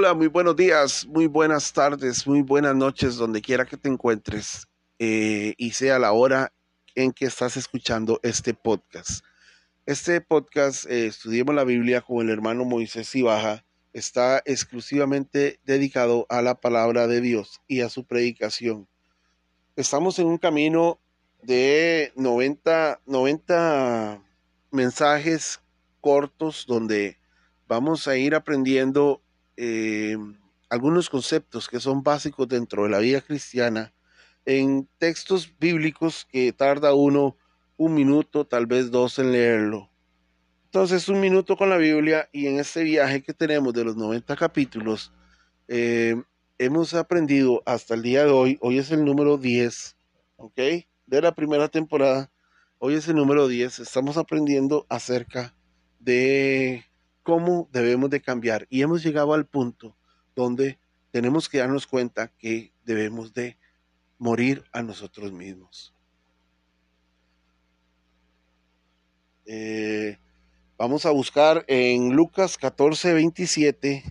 Hola, muy buenos días, muy buenas tardes, muy buenas noches, donde quiera que te encuentres eh, y sea la hora en que estás escuchando este podcast. Este podcast, eh, Estudiemos la Biblia con el hermano Moisés Ibaja, está exclusivamente dedicado a la palabra de Dios y a su predicación. Estamos en un camino de 90, 90 mensajes cortos donde vamos a ir aprendiendo eh, algunos conceptos que son básicos dentro de la vida cristiana en textos bíblicos que tarda uno un minuto, tal vez dos en leerlo. Entonces, un minuto con la Biblia y en este viaje que tenemos de los 90 capítulos, eh, hemos aprendido hasta el día de hoy, hoy es el número 10, ¿ok? De la primera temporada, hoy es el número 10, estamos aprendiendo acerca de cómo debemos de cambiar. Y hemos llegado al punto donde tenemos que darnos cuenta que debemos de morir a nosotros mismos. Eh, vamos a buscar en Lucas 14, 27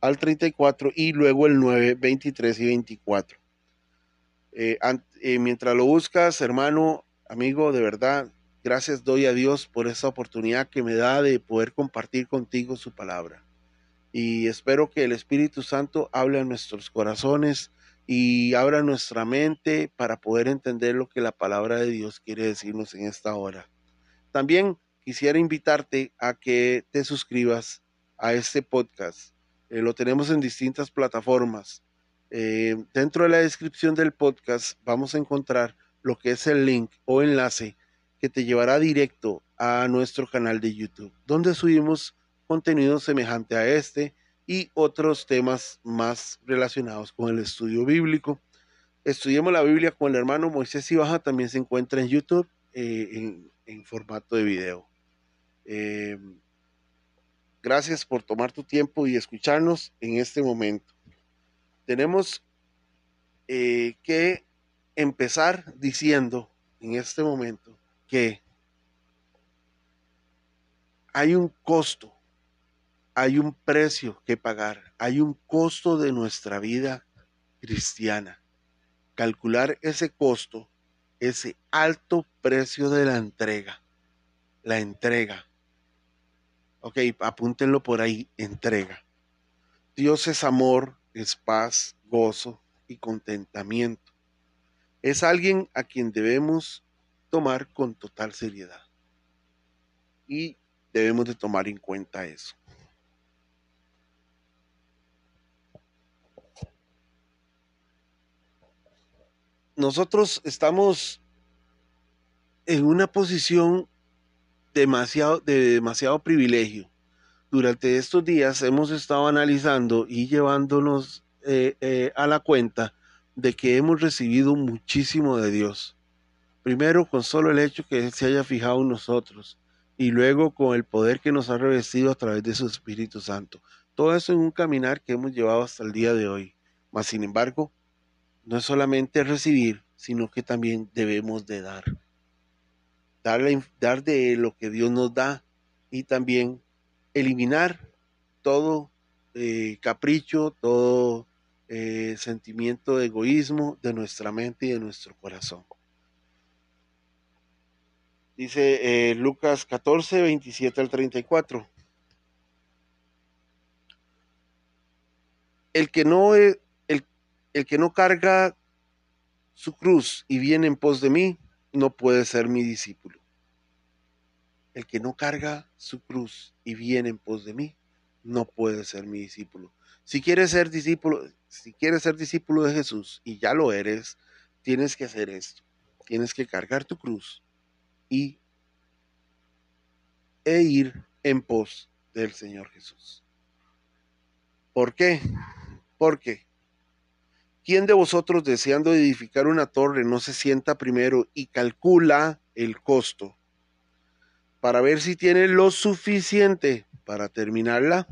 al 34 y luego el 9, 23 y 24. Eh, eh, mientras lo buscas, hermano, amigo, de verdad, Gracias doy a Dios por esa oportunidad que me da de poder compartir contigo su palabra. Y espero que el Espíritu Santo hable a nuestros corazones y abra nuestra mente para poder entender lo que la palabra de Dios quiere decirnos en esta hora. También quisiera invitarte a que te suscribas a este podcast. Eh, lo tenemos en distintas plataformas. Eh, dentro de la descripción del podcast vamos a encontrar lo que es el link o enlace que te llevará directo a nuestro canal de YouTube, donde subimos contenido semejante a este y otros temas más relacionados con el estudio bíblico. Estudiemos la Biblia con el hermano Moisés Ibaja, también se encuentra en YouTube eh, en, formato de video. Eh, gracias por tomar tu tiempo y escucharnos en este momento. Tenemos eh, que empezar diciendo en este momento que hay un costo, hay un precio que pagar, hay un costo de nuestra vida cristiana. Calcular ese costo, ese alto precio de la entrega, la entrega. Ok, apúntenlo por ahí, entrega. Dios es amor, es paz, gozo y contentamiento. Es alguien a quien debemos tomar con total seriedad. Y debemos de tomar en cuenta eso. Nosotros estamos en una posición demasiado, de demasiado privilegio. Durante estos días hemos estado analizando y llevándonos eh, eh, a la cuenta de que hemos recibido muchísimo de Dios. Primero con solo el hecho que Él se haya fijado en nosotros y luego con el poder que nos ha revestido a través de su Espíritu Santo. Todo eso en un caminar que hemos llevado hasta el día de hoy. Mas, sin embargo, no es solamente recibir, sino que también debemos de dar. dar de lo que Dios nos da y también eliminar todo eh, capricho, todo eh, sentimiento de egoísmo de nuestra mente y de nuestro corazón. Dice eh, Lucas 14, 27 al 34. El que no, el, el que no carga su cruz y viene en pos de mí, no puede ser mi discípulo. El que no carga su cruz y viene en pos de mí, no puede ser mi discípulo. Si quieres ser discípulo, si quieres ser discípulo de Jesús y ya lo eres, tienes que hacer esto. Tienes que cargar tu cruz y e ir en pos del Señor Jesús. ¿Por qué? Porque ¿quién de vosotros deseando edificar una torre no se sienta primero y calcula el costo para ver si tiene lo suficiente para terminarla?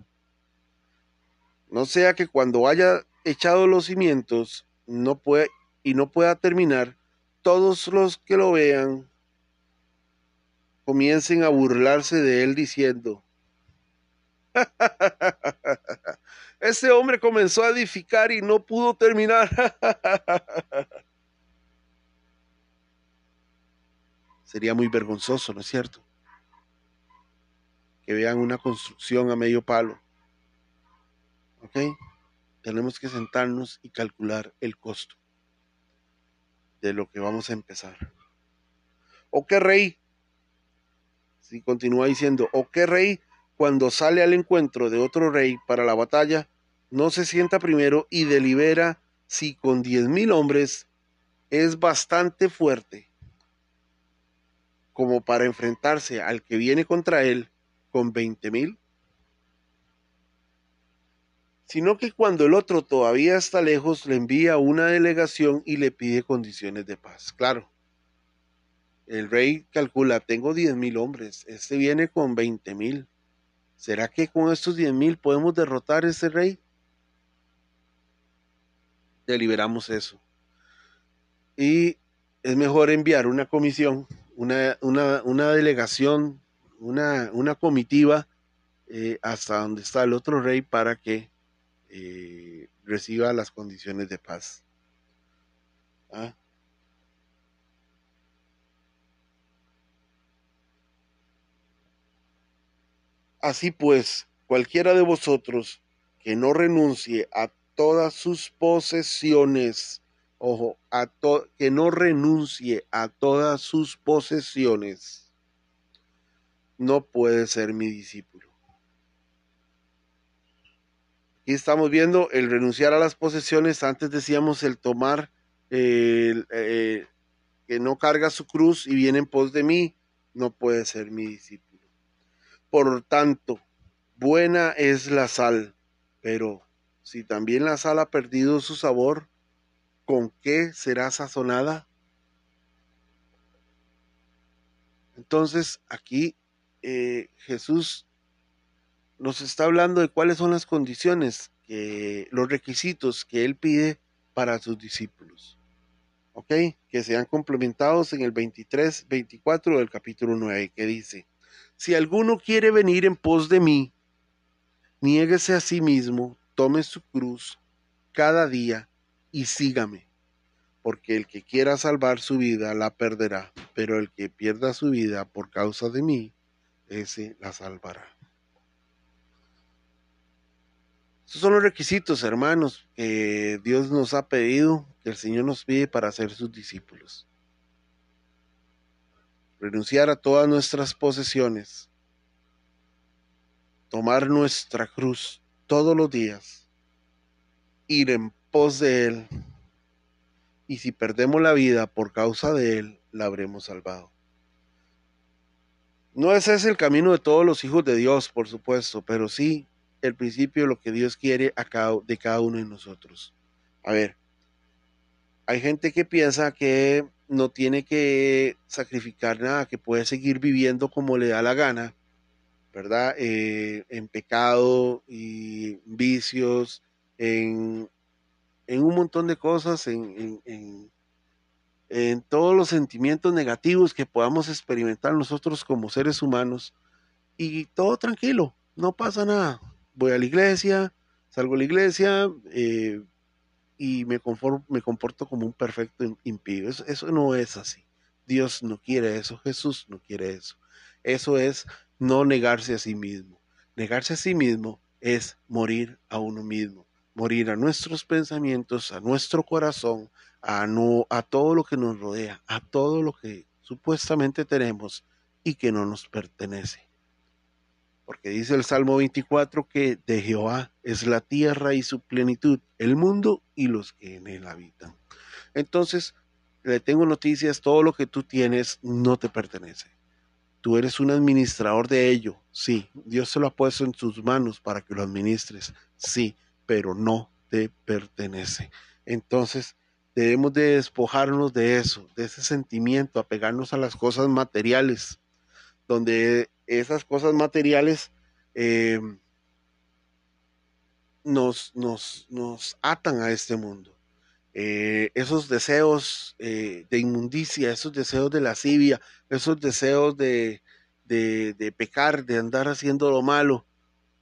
No sea que cuando haya echado los cimientos no puede, y no pueda terminar, todos los que lo vean comiencen a burlarse de él diciendo, Este hombre comenzó a edificar y no pudo terminar. Sería muy vergonzoso, ¿no es cierto? Que vean una construcción a medio palo. ¿Ok? Tenemos que sentarnos y calcular el costo de lo que vamos a empezar. ¿O qué rey? Si continúa diciendo, ¿o qué rey cuando sale al encuentro de otro rey para la batalla, no se sienta primero y delibera si con diez mil hombres es bastante fuerte como para enfrentarse al que viene contra él con veinte mil? Sino que cuando el otro todavía está lejos, le envía una delegación y le pide condiciones de paz. Claro, el rey calcula, tengo diez mil hombres, este viene con veinte mil ¿Será que con estos diez mil podemos derrotar a ese rey? Deliberamos eso. Y es mejor enviar una comisión, una, delegación, una, una comitiva eh, hasta donde está el otro rey para que eh, reciba las condiciones de paz. ¿Ah? Así pues, cualquiera de vosotros que no renuncie a todas sus posesiones, ojo, a que no renuncie a todas sus posesiones, no puede ser mi discípulo. Aquí estamos viendo el renunciar a las posesiones, antes decíamos el tomar, eh, que no carga su cruz y viene en pos de mí, no puede ser mi discípulo. Por tanto, buena es la sal, pero si también la sal ha perdido su sabor, ¿con qué será sazonada? Entonces aquí eh, Jesús nos está hablando de cuáles son las condiciones, que, los requisitos que Él pide para sus discípulos. ¿Ok? Que sean complementados en el 23, 24 del capítulo 9, que dice, si alguno quiere venir en pos de mí, niéguese a sí mismo, tome su cruz cada día y sígame, porque el que quiera salvar su vida la perderá, pero el que pierda su vida por causa de mí, ese la salvará. Estos son los requisitos, hermanos, que Dios nos ha pedido, que el Señor nos pide para ser sus discípulos renunciar a todas nuestras posesiones, tomar nuestra cruz todos los días, ir en pos de Él, y si perdemos la vida por causa de Él, la habremos salvado. No ese es el camino de todos los hijos de Dios, por supuesto, pero sí el principio de lo que Dios quiere de cada uno de nosotros. A ver, hay gente que piensa que no tiene que sacrificar nada, que puede seguir viviendo como le da la gana, ¿verdad? Eh, en pecado y vicios, en, un montón de cosas, en, en, todos los sentimientos negativos que podamos experimentar nosotros como seres humanos. Y todo tranquilo, no pasa nada. Voy a la iglesia, salgo a la iglesia, eh, y me, me comporto como un perfecto impío. Eso, eso no es así. Dios no quiere eso, Jesús no quiere eso. Eso es no negarse a sí mismo. Negarse a sí mismo es morir a uno mismo, morir a nuestros pensamientos, a nuestro corazón, a, no, a todo lo que nos rodea, a todo lo que supuestamente tenemos y que no nos pertenece porque dice el Salmo 24 que de Jehová es la tierra y su plenitud, el mundo y los que en él habitan. Entonces, le tengo noticias, todo lo que tú tienes no te pertenece. Tú eres un administrador de ello, sí. Dios se lo ha puesto en tus manos para que lo administres, sí, pero no te pertenece. Entonces, debemos de despojarnos de eso, de ese sentimiento, apegarnos a las cosas materiales, donde esas cosas materiales eh, nos, nos, nos, atan a este mundo. Eh, esos deseos eh, de inmundicia, esos deseos de lascivia, esos deseos de, de, de, pecar, de andar haciendo lo malo,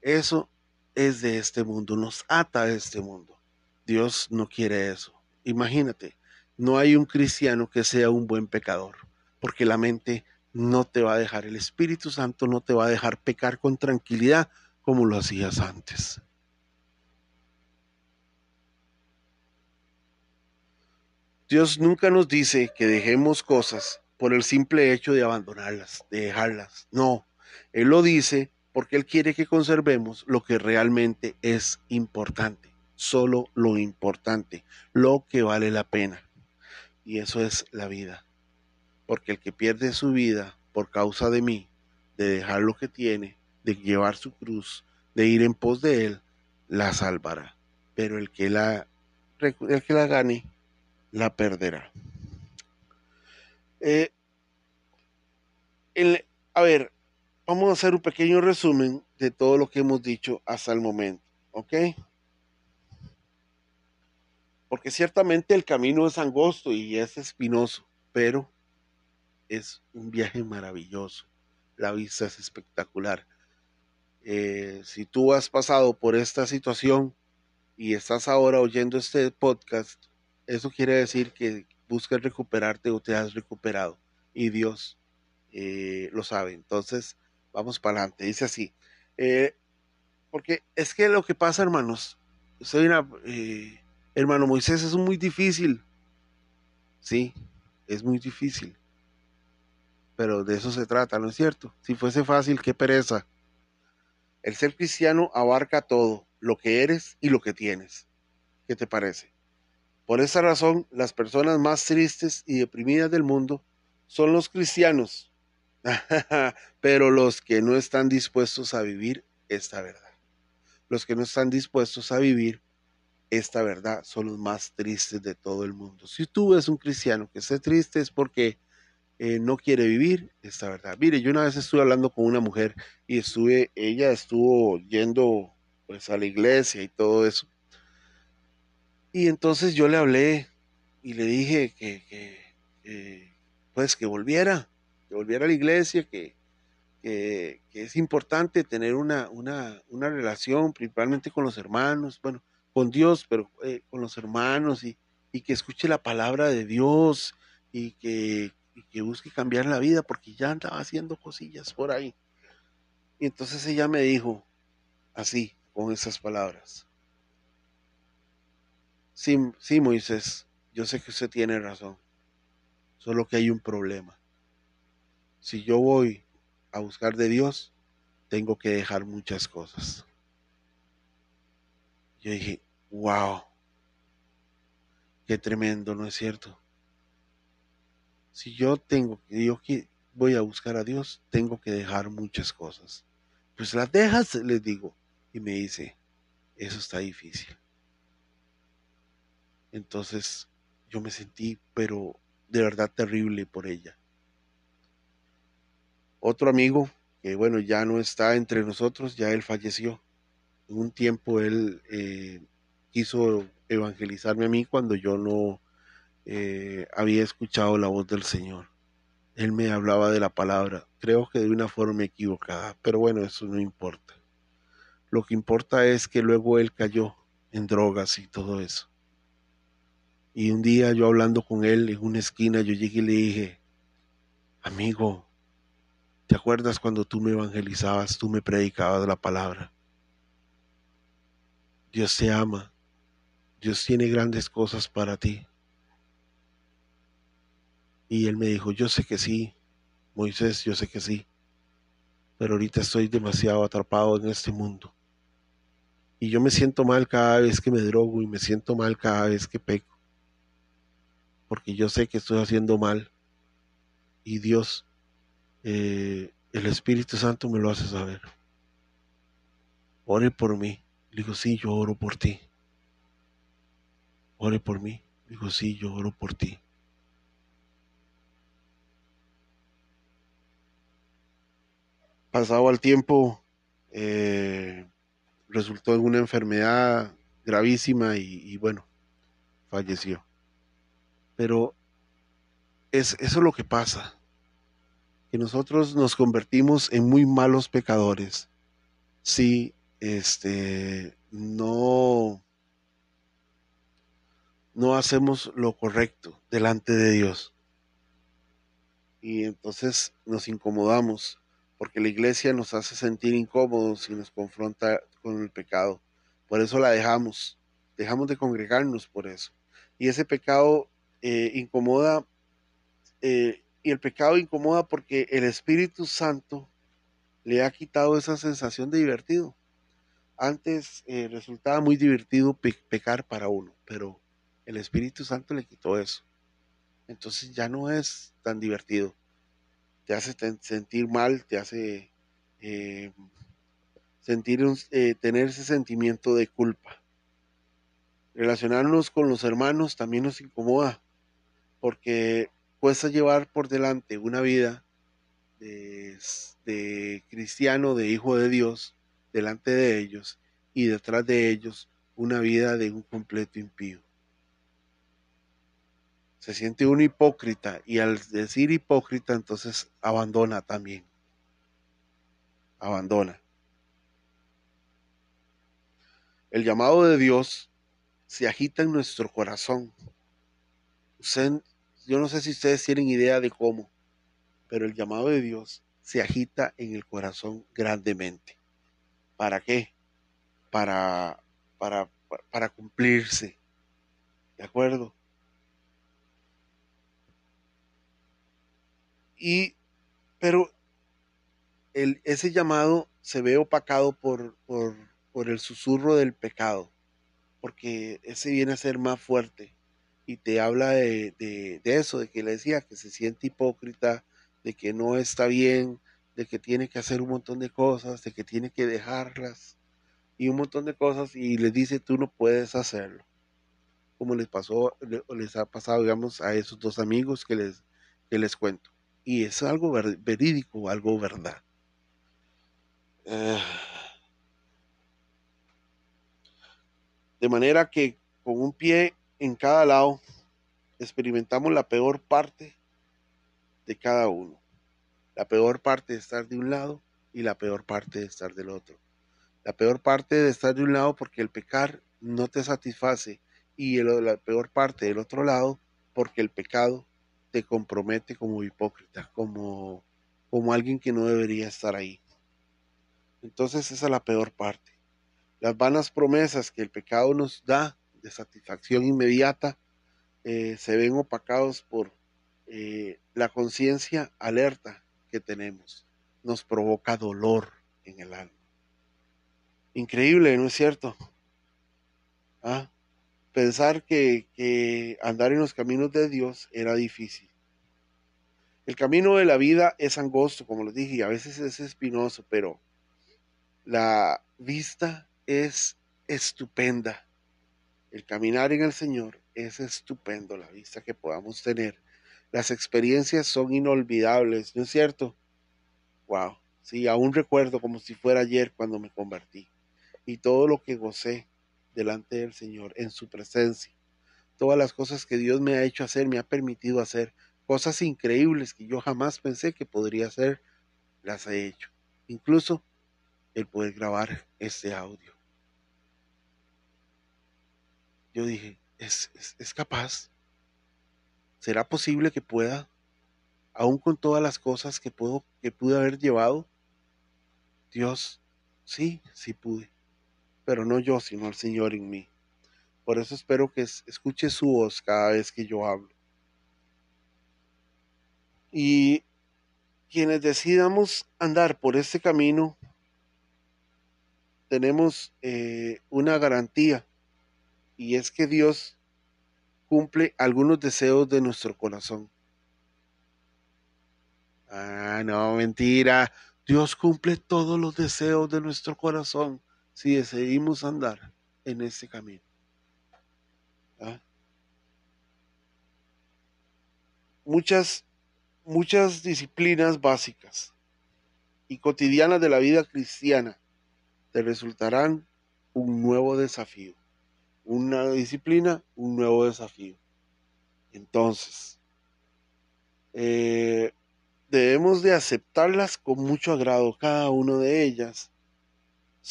eso es de este mundo, nos ata a este mundo. Dios no quiere eso. Imagínate, no hay un cristiano que sea un buen pecador, porque la mente no te va a dejar, el Espíritu Santo no te va a dejar pecar con tranquilidad como lo hacías antes. Dios nunca nos dice que dejemos cosas por el simple hecho de abandonarlas, de dejarlas. No, Él lo dice porque Él quiere que conservemos lo que realmente es importante, solo lo importante, lo que vale la pena. Y eso es la vida. Porque el que pierde su vida por causa de mí, de dejar lo que tiene, de llevar su cruz, de ir en pos de Él, la salvará. Pero el que la, el que la gane, la perderá. Eh, a ver, vamos a hacer un pequeño resumen de todo lo que hemos dicho hasta el momento, ¿ok? Porque ciertamente el camino es angosto y es espinoso, pero es un viaje maravilloso. La vista es espectacular. Eh, si tú has pasado por esta situación y estás ahora oyendo este podcast, eso quiere decir que buscas recuperarte o te has recuperado y Dios eh, lo sabe. Entonces, vamos para adelante. Dice así, eh, porque es que lo que pasa, hermanos, soy una, hermano Moisés, es muy difícil. Sí, es muy difícil. Pero de eso se trata, ¿no es cierto? Si fuese fácil, qué pereza. El ser cristiano abarca todo, lo que eres y lo que tienes. ¿Qué te parece? Por esa razón, las personas más tristes y deprimidas del mundo son los cristianos, pero los que no están dispuestos a vivir esta verdad. Los que no están dispuestos a vivir esta verdad son los más tristes de todo el mundo. Si tú ves un cristiano que esté triste es porque eh, no quiere vivir esta verdad. Mire, yo una vez estuve hablando con una mujer y estuve, ella estuvo yendo pues a la iglesia y todo eso. Y entonces yo le hablé y le dije que, pues que volviera, que volviera a la iglesia, que, que, es importante tener una, una, una, relación, principalmente con los hermanos, bueno, con Dios, pero eh, con los hermanos, y, y, que escuche la palabra de Dios y que, y que busque cambiar la vida, porque ya andaba haciendo cosillas por ahí. Y entonces ella me dijo así, con esas palabras. Sí, sí, Moisés, yo sé que usted tiene razón, solo que hay un problema. Si yo voy a buscar de Dios, tengo que dejar muchas cosas. Yo dije, wow, qué tremendo, ¿no es cierto? Si yo tengo que, yo voy a buscar a Dios, tengo que dejar muchas cosas. Pues las dejas, les digo. Y me dice, eso está difícil. Entonces yo me sentí, pero de verdad terrible por ella. Otro amigo, que bueno, ya no está entre nosotros, ya él falleció. Un tiempo él eh, quiso evangelizarme a mí cuando yo no eh, había escuchado la voz del Señor. Él me hablaba de la palabra, creo que de una forma equivocada, pero bueno, eso no importa. Lo que importa es que luego él cayó en drogas y todo eso. Y un día yo hablando con él en una esquina, yo llegué y le dije, amigo, ¿te acuerdas cuando tú me evangelizabas, tú me predicabas la palabra? Dios te ama, Dios tiene grandes cosas para ti. Y él me dijo, yo sé que sí, Moisés, yo sé que sí, pero ahorita estoy demasiado atrapado en este mundo. Y yo me siento mal cada vez que me drogo y me siento mal cada vez que peco porque yo sé que estoy haciendo mal y Dios, eh, el Espíritu Santo me lo hace saber. Ore por mí. Le digo, sí, yo oro por ti. Ore por mí. Le digo, sí, yo oro por ti. Pasado el tiempo, eh, resultó en una enfermedad gravísima y bueno, falleció. Pero es, eso es lo que pasa, que nosotros nos convertimos en muy malos pecadores si este, no, no hacemos lo correcto delante de Dios. Y entonces nos incomodamos porque la iglesia nos hace sentir incómodos y nos confronta con el pecado. Por eso la dejamos, dejamos de congregarnos por eso. Y ese pecado eh, incomoda, eh, y el pecado incomoda porque el Espíritu Santo le ha quitado esa sensación de divertido. Antes eh, resultaba muy divertido pecar para uno, pero el Espíritu Santo le quitó eso. Entonces ya no es tan divertido. Te hace sentir mal, te hace eh, sentir eh, tener ese sentimiento de culpa. Relacionarnos con los hermanos también nos incomoda, porque cuesta llevar por delante una vida de cristiano, de hijo de Dios, delante de ellos y detrás de ellos una vida de un completo impío. Se siente un hipócrita y al decir hipócrita entonces abandona también. Abandona. El llamado de Dios se agita en nuestro corazón. yo no sé si ustedes tienen idea de cómo, pero el llamado de Dios se agita en el corazón grandemente. ¿Para qué? Para, para, para cumplirse. ¿De acuerdo? Y, pero el, ese llamado se ve opacado por, por, por el susurro del pecado, porque ese viene a ser más fuerte y te habla de, de, eso, de que le decía que se siente hipócrita, de que no está bien, de que tiene que hacer un montón de cosas, de que tiene que dejarlas y un montón de cosas y les dice tú no puedes hacerlo. Como les pasó, les ha pasado, digamos, a esos dos amigos que les, que les cuento. Y es algo verídico, algo verdad. Eh, de manera que con un pie en cada lado experimentamos la peor parte de cada uno la peor parte de estar de un lado y la peor parte de estar del otro. La peor parte de estar de un lado porque el pecar no te satisface y la peor parte del otro lado porque el pecado te compromete como hipócrita, como, como alguien que no debería estar ahí. Entonces esa es la peor parte. Las vanas promesas que el pecado nos da de satisfacción inmediata eh, se ven opacados por eh, la conciencia alerta tenemos nos provoca dolor en el alma. Increíble, ¿no es cierto? ¿Ah? Pensar que, andar en los caminos de Dios era difícil. El camino de la vida es angosto, como les dije, y a veces es espinoso, pero la vista es estupenda. El caminar en el Señor es estupendo, la vista que podamos tener las experiencias son inolvidables, ¿no es cierto? Wow, sí, aún recuerdo como si fuera ayer cuando me convertí y todo lo que gocé delante del Señor en su presencia. Todas las cosas que Dios me ha hecho hacer, me ha permitido hacer, cosas increíbles que yo jamás pensé que podría hacer, las he hecho. Incluso el poder grabar este audio. Yo dije, es, es, capaz. ¿Será posible que pueda, aún con todas las cosas que, puedo, que pude haber llevado? Dios, sí, sí pude, pero no yo, sino el Señor en mí. Por eso espero que escuche su voz cada vez que yo hablo. Y quienes decidamos andar por este camino, tenemos eh, una garantía, y es que Dios cumple algunos deseos de nuestro corazón. Ah, no, mentira. Dios cumple todos los deseos de nuestro corazón si decidimos andar en ese camino. ¿Ah? Muchas, muchas disciplinas básicas y cotidianas de la vida cristiana te resultarán un nuevo desafío una disciplina, un nuevo desafío. Entonces, eh, debemos de aceptarlas con mucho agrado, cada una de ellas,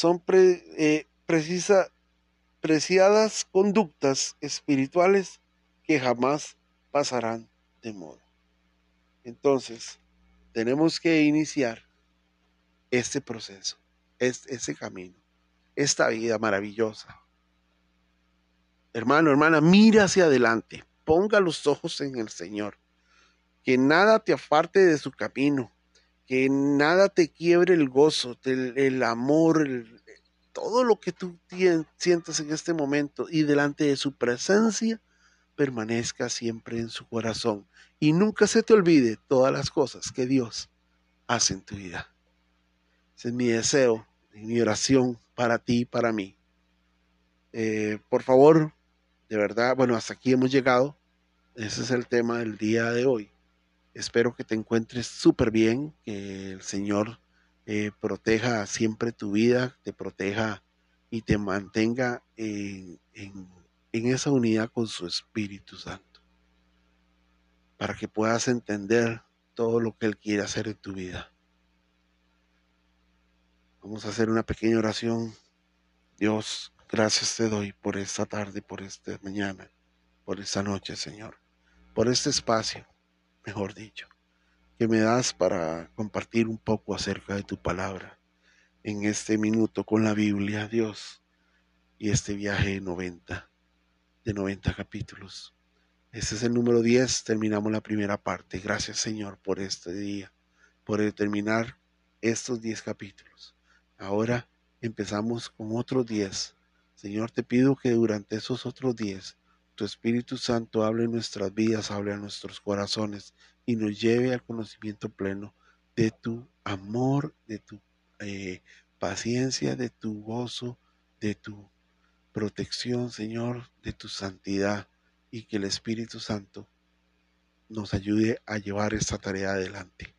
son eh, preciadas conductas espirituales que jamás pasarán de moda. Entonces, tenemos que iniciar este proceso, este, camino, esta vida maravillosa. Hermano, hermana, mira hacia adelante, ponga los ojos en el Señor, que nada te aparte de su camino, que nada te quiebre el gozo, el, amor, todo lo que tú sientas en este momento y delante de su presencia permanezca siempre en su corazón y nunca se te olvide todas las cosas que Dios hace en tu vida. Ese es mi deseo y mi oración para ti y para mí. Eh, por favor, de verdad, bueno, hasta aquí hemos llegado. Ese es el tema del día de hoy. Espero que te encuentres súper bien, que el Señor eh, proteja siempre tu vida, te proteja y te mantenga en, en esa unidad con su Espíritu Santo, para que puedas entender todo lo que Él quiere hacer en tu vida. Vamos a hacer una pequeña oración. Dios, gracias te doy por esta tarde, por esta mañana, por esta noche, Señor, por este espacio mejor dicho, que me das para compartir un poco acerca de tu palabra en este minuto con la Biblia, Dios, y este viaje de 90, de 90 capítulos. Este es el número 10, terminamos la primera parte. Gracias Señor por este día, por terminar estos 10 capítulos. Ahora empezamos con otros 10. Señor, te pido que durante esos otros 10 tu Espíritu Santo hable en nuestras vidas, hable a nuestros corazones y nos lleve al conocimiento pleno de tu amor, de tu eh, paciencia, de tu gozo, de tu protección, Señor, de tu santidad y que el Espíritu Santo nos ayude a llevar esta tarea adelante.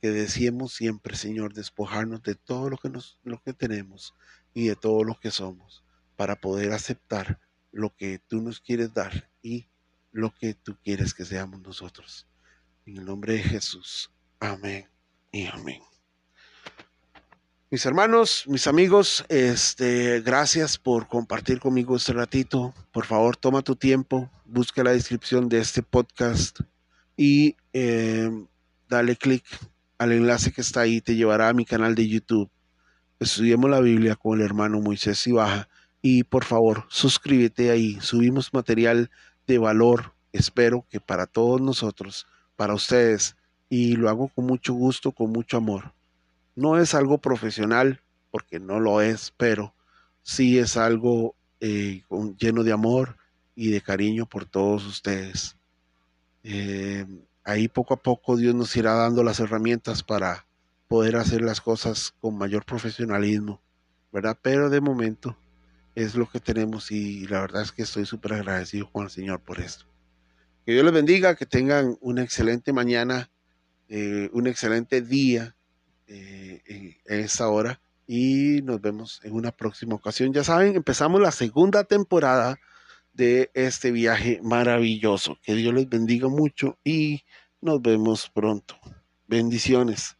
Que deseemos siempre, Señor, despojarnos de todo lo que, nos, lo que tenemos y de todo lo que somos para poder aceptar lo que tú nos quieres dar y lo que tú quieres que seamos nosotros. En el nombre de Jesús. Amén y amén. Mis hermanos, mis amigos, este, gracias por compartir conmigo este ratito. Por favor, toma tu tiempo, busca la descripción de este podcast y em, dale clic al enlace que está ahí, te llevará a mi canal de YouTube. Estudiemos la Biblia con el hermano Moisés Ibaja y por favor suscríbete ahí. Subimos material de valor, espero que para todos nosotros, para ustedes, y lo hago con mucho gusto, con mucho amor. No es algo profesional, porque no lo es, pero sí es algo eh, lleno de amor y de cariño por todos ustedes. Eh, ahí poco a poco Dios nos irá dando las herramientas para poder hacer las cosas con mayor profesionalismo, ¿verdad? Pero de momento es lo que tenemos y la verdad es que estoy súper agradecido con el Señor por esto. Que Dios les bendiga, que tengan una excelente mañana, eh, un excelente día eh, en esta hora y nos vemos en una próxima ocasión. Ya saben, empezamos la segunda temporada de este viaje maravilloso. Que Dios les bendiga mucho y nos vemos pronto. Bendiciones.